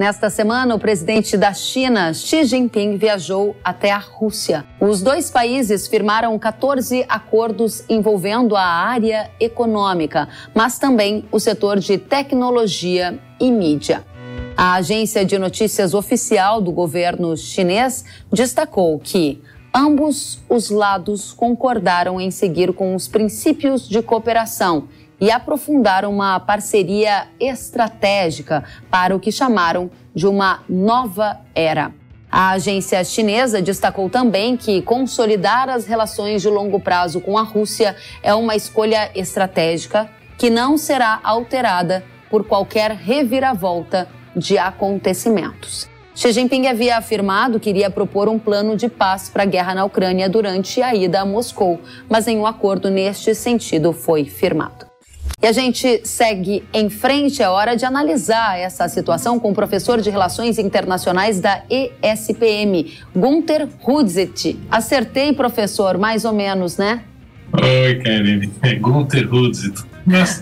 Nesta semana, o presidente da China, Xi Jinping, viajou até a Rússia. Os dois países firmaram 14 acordos envolvendo a área econômica, mas também o setor de tecnologia e mídia. A agência de notícias oficial do governo chinês destacou que ambos os lados concordaram em seguir com os princípios de cooperação e aprofundar uma parceria estratégica para o que chamaram de uma nova era. A agência chinesa destacou também que consolidar as relações de longo prazo com a Rússia é uma escolha estratégica que não será alterada por qualquer reviravolta de acontecimentos. Xi Jinping havia afirmado que iria propor um plano de paz para a guerra na Ucrânia durante a ida a Moscou, mas nenhum acordo neste sentido foi firmado. E a gente segue em frente, é hora de analisar essa situação com o professor de Relações Internacionais da ESPM, Gunther Hudzit. Acertei, professor, mais ou menos, né? Oi, Karen. É Gunther Hudzit.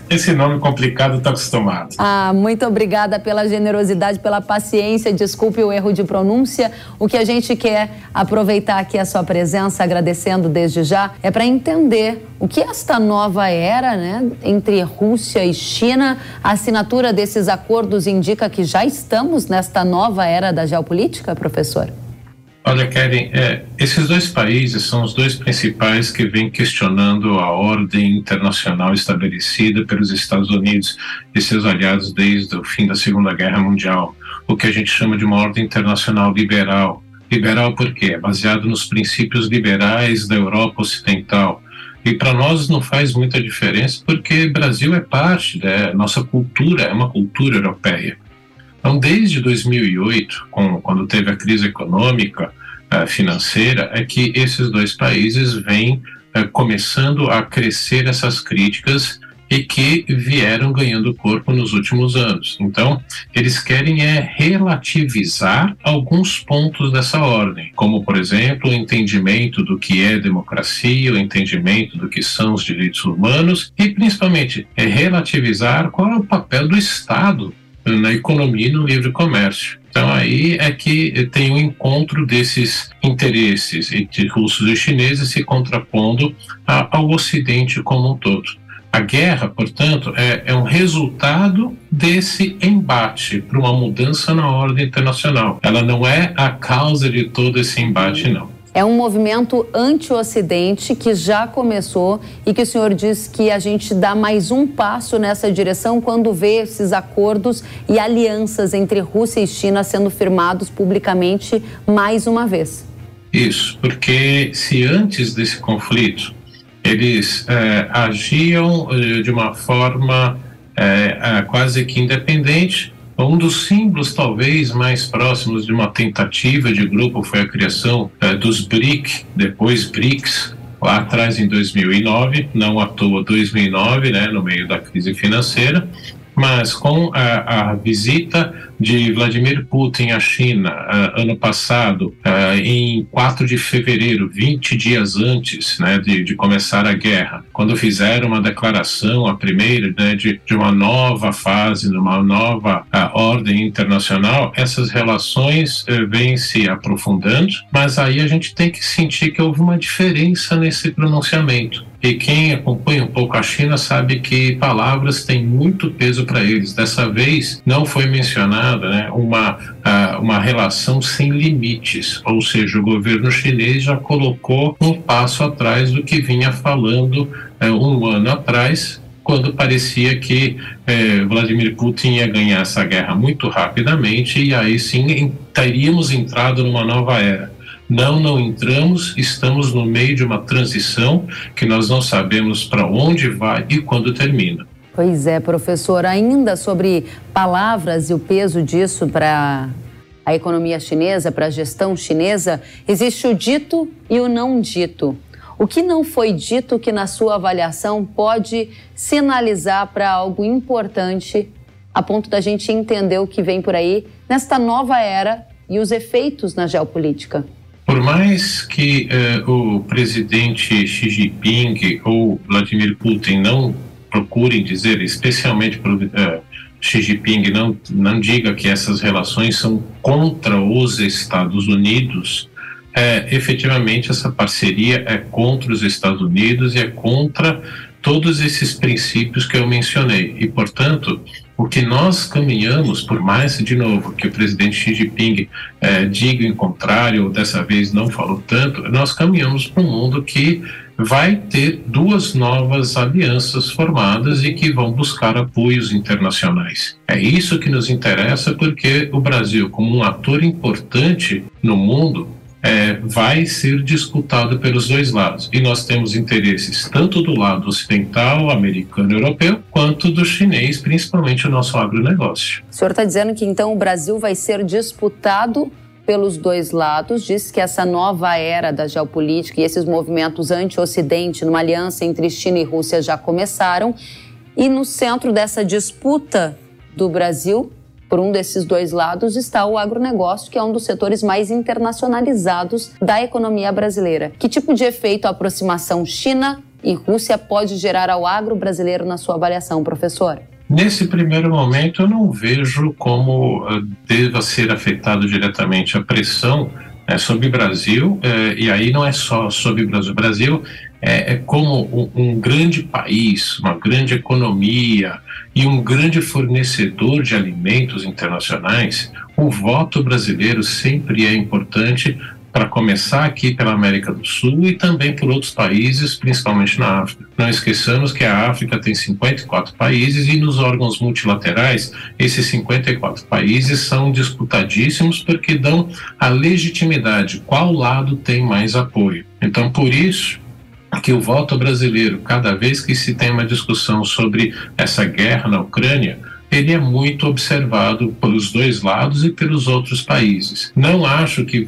Esse nome complicado está acostumado. Ah, muito obrigada pela generosidade, pela paciência. Desculpe o erro de pronúncia. O que a gente quer aproveitar aqui a sua presença, agradecendo desde já, é para entender o que esta nova era, né, entre Rússia e China, a assinatura desses acordos indica que já estamos nesta nova era da geopolítica, professor? Olha, Karen, é, esses dois países são os dois principais que vêm questionando a ordem internacional estabelecida pelos Estados Unidos e seus aliados desde o fim da Segunda Guerra Mundial, o que a gente chama de uma ordem internacional liberal. Liberal por quê? É baseado nos princípios liberais da Europa Ocidental. E para nós não faz muita diferença porque Brasil é parte da nossa cultura, é uma cultura europeia. Então, desde 2008, com, quando teve a crise econômica, financeira, é que esses dois países vêm uh, começando a crescer essas críticas e que vieram ganhando corpo nos últimos anos. Então, eles querem é relativizar alguns pontos dessa ordem, como, por exemplo, o entendimento do que é democracia, o entendimento do que são os direitos humanos e, principalmente, é relativizar qual é o papel do Estado na economia e no livre comércio. Então aí é que tem o um encontro desses interesses entre russos e chineses se contrapondo ao Ocidente como um todo. A guerra, portanto, é, é um resultado desse embate para uma mudança na ordem internacional. Ela não é a causa de todo esse embate, não. É um movimento anti-Ocidente que já começou e que o senhor diz que a gente dá mais um passo nessa direção quando vê esses acordos e alianças entre Rússia e China sendo firmados publicamente mais uma vez. Isso, porque se antes desse conflito eles é, agiam é, de uma forma é, quase que independente, um dos símbolos, talvez, mais próximos de uma tentativa de grupo foi a criação eh, dos BRIC, depois BRICS, lá atrás em 2009, não à toa 2009, né, no meio da crise financeira, mas com a, a visita de Vladimir Putin à China uh, ano passado, uh, em 4 de fevereiro, 20 dias antes né, de, de, começar a guerra, quando fizeram uma declaração, a primeira, né, de, de uma nova fase, de uma nova uh, ordem internacional, essas relações vêm se aprofundando, mas aí a gente tem que sentir que houve uma diferença nesse pronunciamento. E quem acompanha um pouco a China sabe que palavras têm muito peso para eles. Dessa vez não foi né, uma, uh, uma relação sem limites, ou seja, o governo chinês já colocou um passo atrás do que vinha falando uh, um ano atrás, quando parecia que uh, Vladimir Putin ia ganhar essa guerra muito rapidamente e aí sim teríamos entrado numa nova era. Não, não entramos, estamos no meio de uma transição que nós não sabemos para onde vai e quando termina. Pois é, professor, ainda sobre palavras e o peso disso para a economia chinesa, para a gestão chinesa, existe o dito e o não dito. O que não foi dito que, na sua avaliação, pode sinalizar para algo importante a ponto da gente entender o que vem por aí nesta nova era e os efeitos na geopolítica? Por mais que eh, o presidente Xi Jinping ou Vladimir Putin não procurem dizer, especialmente eh, Xi Jinping não, não diga que essas relações são contra os Estados Unidos, é, efetivamente essa parceria é contra os Estados Unidos e é contra todos esses princípios que eu mencionei. E, portanto, o que nós caminhamos, por mais, de novo, que o presidente Xi Jinping é, diga em contrário, ou dessa vez não falou tanto, nós caminhamos para um mundo que vai ter duas novas alianças formadas e que vão buscar apoios internacionais. É isso que nos interessa porque o Brasil, como um ator importante no mundo, é, vai ser disputado pelos dois lados. E nós temos interesses tanto do lado ocidental, americano, europeu, quanto do chinês, principalmente o nosso agronegócio. O senhor está dizendo que então o Brasil vai ser disputado pelos dois lados, diz que essa nova era da geopolítica e esses movimentos anti-Ocidente, numa aliança entre China e Rússia, já começaram. E no centro dessa disputa do Brasil, por um desses dois lados, está o agronegócio, que é um dos setores mais internacionalizados da economia brasileira. Que tipo de efeito a aproximação China e Rússia pode gerar ao agro brasileiro na sua avaliação, professor? Nesse primeiro momento, eu não vejo como uh, deva ser afetado diretamente a pressão né, sobre o Brasil, uh, e aí não é só sobre o Brasil. O Brasil é, é como um, um, grande país, uma grande economia e um grande fornecedor de alimentos internacionais. O voto brasileiro sempre é importante para começar aqui pela América do Sul e também por outros países, principalmente na África. Não esqueçamos que a África tem 54 países e nos órgãos multilaterais, esses 54 países são disputadíssimos porque dão a legitimidade, qual lado tem mais apoio. Então, por isso, que o voto brasileiro, cada vez que se tem uma discussão sobre essa guerra na Ucrânia, ele é muito observado pelos dois lados e pelos outros países. Não acho que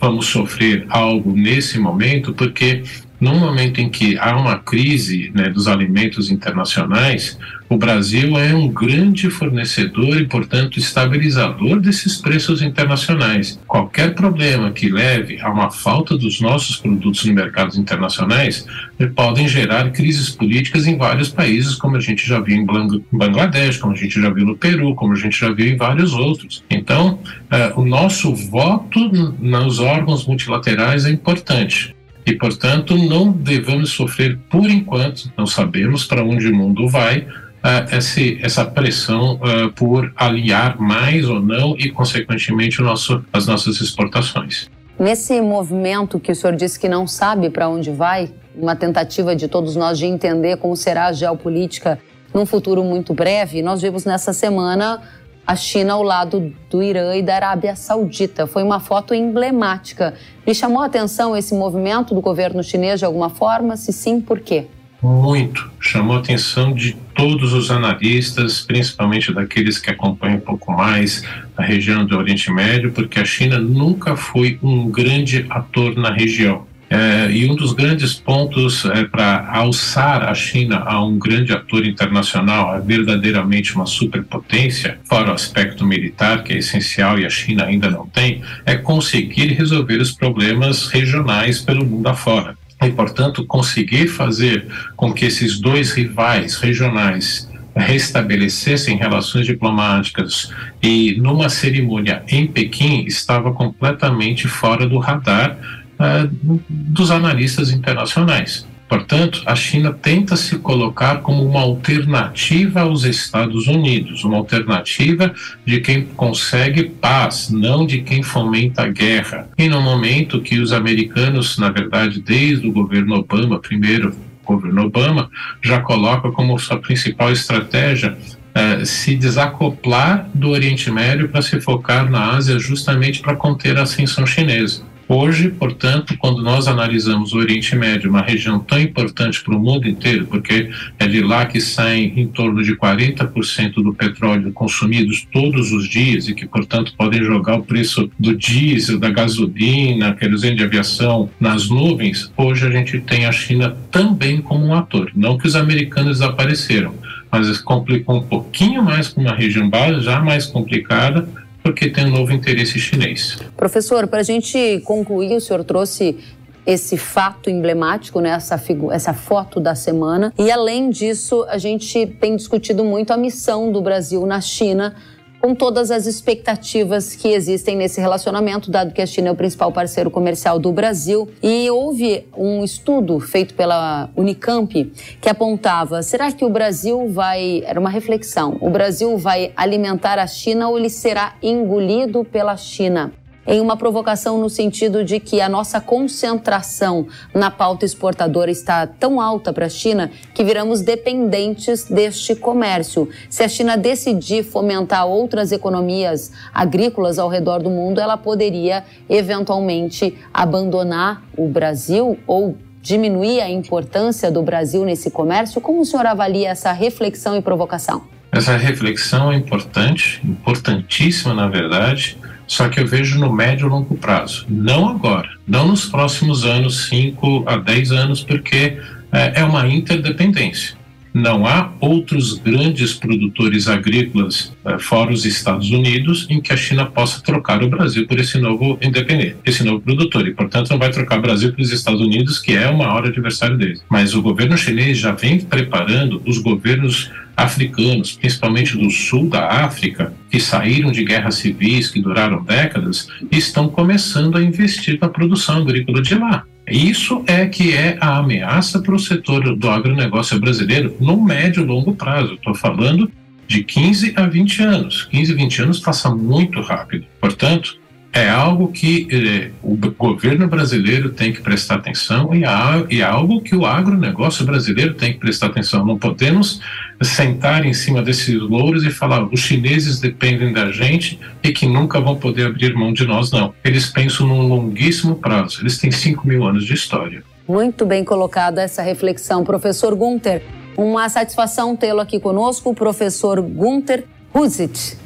vamos sofrer algo nesse momento, porque no momento em que há uma crise né, dos alimentos internacionais, o Brasil é um grande fornecedor e, portanto, estabilizador desses preços internacionais. Qualquer problema que leve a uma falta dos nossos produtos nos mercados internacionais eh, podem gerar crises políticas em vários países, como a gente já viu em Bangladesh, como a gente já viu no Peru, como a gente já viu em vários outros. Então, eh, o nosso voto nos órgãos multilaterais é importante e, portanto, não devemos sofrer, por enquanto, não sabemos para onde o mundo vai, esse, essa pressão uh, por aliar mais ou não e, consequentemente, nosso, as nossas exportações. Nesse movimento que o senhor disse que não sabe para onde vai, uma tentativa de todos nós de entender como será a geopolítica num futuro muito breve, nós vimos nessa semana a China ao lado do Irã e da Arábia Saudita. Foi uma foto emblemática. Lhe chamou a atenção esse movimento do governo chinês de alguma forma? Se sim, por quê? Muito. Chamou a atenção de todos os analistas, principalmente daqueles que acompanham um pouco mais a região do Oriente Médio, porque a China nunca foi um grande ator na região. É, e um dos grandes pontos é, para alçar a China a um grande ator internacional, a verdadeiramente uma superpotência, fora o aspecto militar, que é essencial e a China ainda não tem, é conseguir resolver os problemas regionais pelo mundo afora. E, portanto, conseguir fazer com que esses dois rivais regionais restabelecessem relações diplomáticas e numa cerimônia em Pequim estava completamente fora do radar uh, dos analistas internacionais. Portanto, a China tenta se colocar como uma alternativa aos Estados Unidos, uma alternativa de quem consegue paz, não de quem fomenta a guerra. E no momento que os americanos, na verdade, desde o governo Obama, primeiro governo Obama, já coloca como sua principal estratégia Uh, se desacoplar do Oriente Médio para se focar na Ásia justamente para conter a ascensão chinesa. Hoje, portanto, quando nós analisamos o Oriente Médio, uma região tão importante para o mundo inteiro, porque é de lá que saem em torno de 40% do petróleo consumidos todos os dias e que, portanto, podem jogar o preço do diesel, da gasolina, querosene de aviação nas nuvens, hoje a gente tem a China também como um ator. Não que os americanos desapareceram, mas complicou um pouquinho mais com uma região já mais complicada, porque tem um novo interesse chinês. Professor, para a gente concluir, o senhor trouxe esse fato emblemático, né, essa, essa foto da semana. E além disso, a gente tem discutido muito a missão do Brasil na China com todas as expectativas que existem nesse relacionamento, dado que a China é o principal parceiro comercial do Brasil. E houve um estudo feito pela Unicamp que apontava: será que o Brasil vai. Era uma reflexão. O Brasil vai alimentar a China ou ele será engolido pela China? Em uma provocação no sentido de que a nossa concentração na pauta exportadora está tão alta para a China que viramos dependentes deste comércio. Se a China decidir fomentar outras economias agrícolas ao redor do mundo, ela poderia eventualmente abandonar o Brasil ou diminuir a importância do Brasil nesse comércio? Como o senhor avalia essa reflexão e provocação? Essa reflexão é importante, importantíssima, na verdade só que eu vejo no médio e longo prazo. Não agora, não nos próximos anos, 5 a 10 anos, porque é, é uma interdependência. Não há outros grandes produtores agrícolas é, fora os Estados Unidos em que a China possa trocar o Brasil por esse novo independente, esse novo produtor. E, portanto, não vai trocar o Brasil pelos Estados Unidos, que é o maior adversário deles. Mas o governo chinês já vem preparando os governos africanos, principalmente do sul da África, que saíram de guerras civis que duraram décadas, estão começando a investir na produção agrícola de lá. Isso é que é a ameaça para o setor do agronegócio brasileiro no médio e longo prazo. Estou falando de 15 a 20 anos. 15 a 20 anos passa muito rápido. Portanto, é algo que eh, o governo brasileiro tem que prestar atenção e, é algo que o agronegócio brasileiro tem que prestar atenção. Não podemos sentar em cima desses louros e falar os chineses dependem da gente e que nunca vão poder abrir mão de nós, não. Eles pensam num longuíssimo prazo, eles têm 5 mil anos de história. Muito bem colocada essa reflexão, professor Gunther. Uma satisfação tê-lo aqui conosco, professor Gunther Huzit.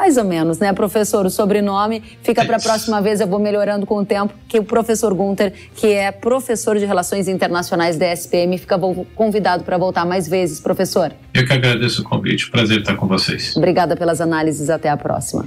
Mais ou menos, né, professor? O sobrenome fica para a próxima vez, eu vou melhorando com o tempo, que o professor Gunter, que é professor de Relações Internacionais da SPM, fica convidado para voltar mais vezes, professor. Eu que agradeço o convite, prazer estar com vocês. Obrigada pelas análises, até a próxima.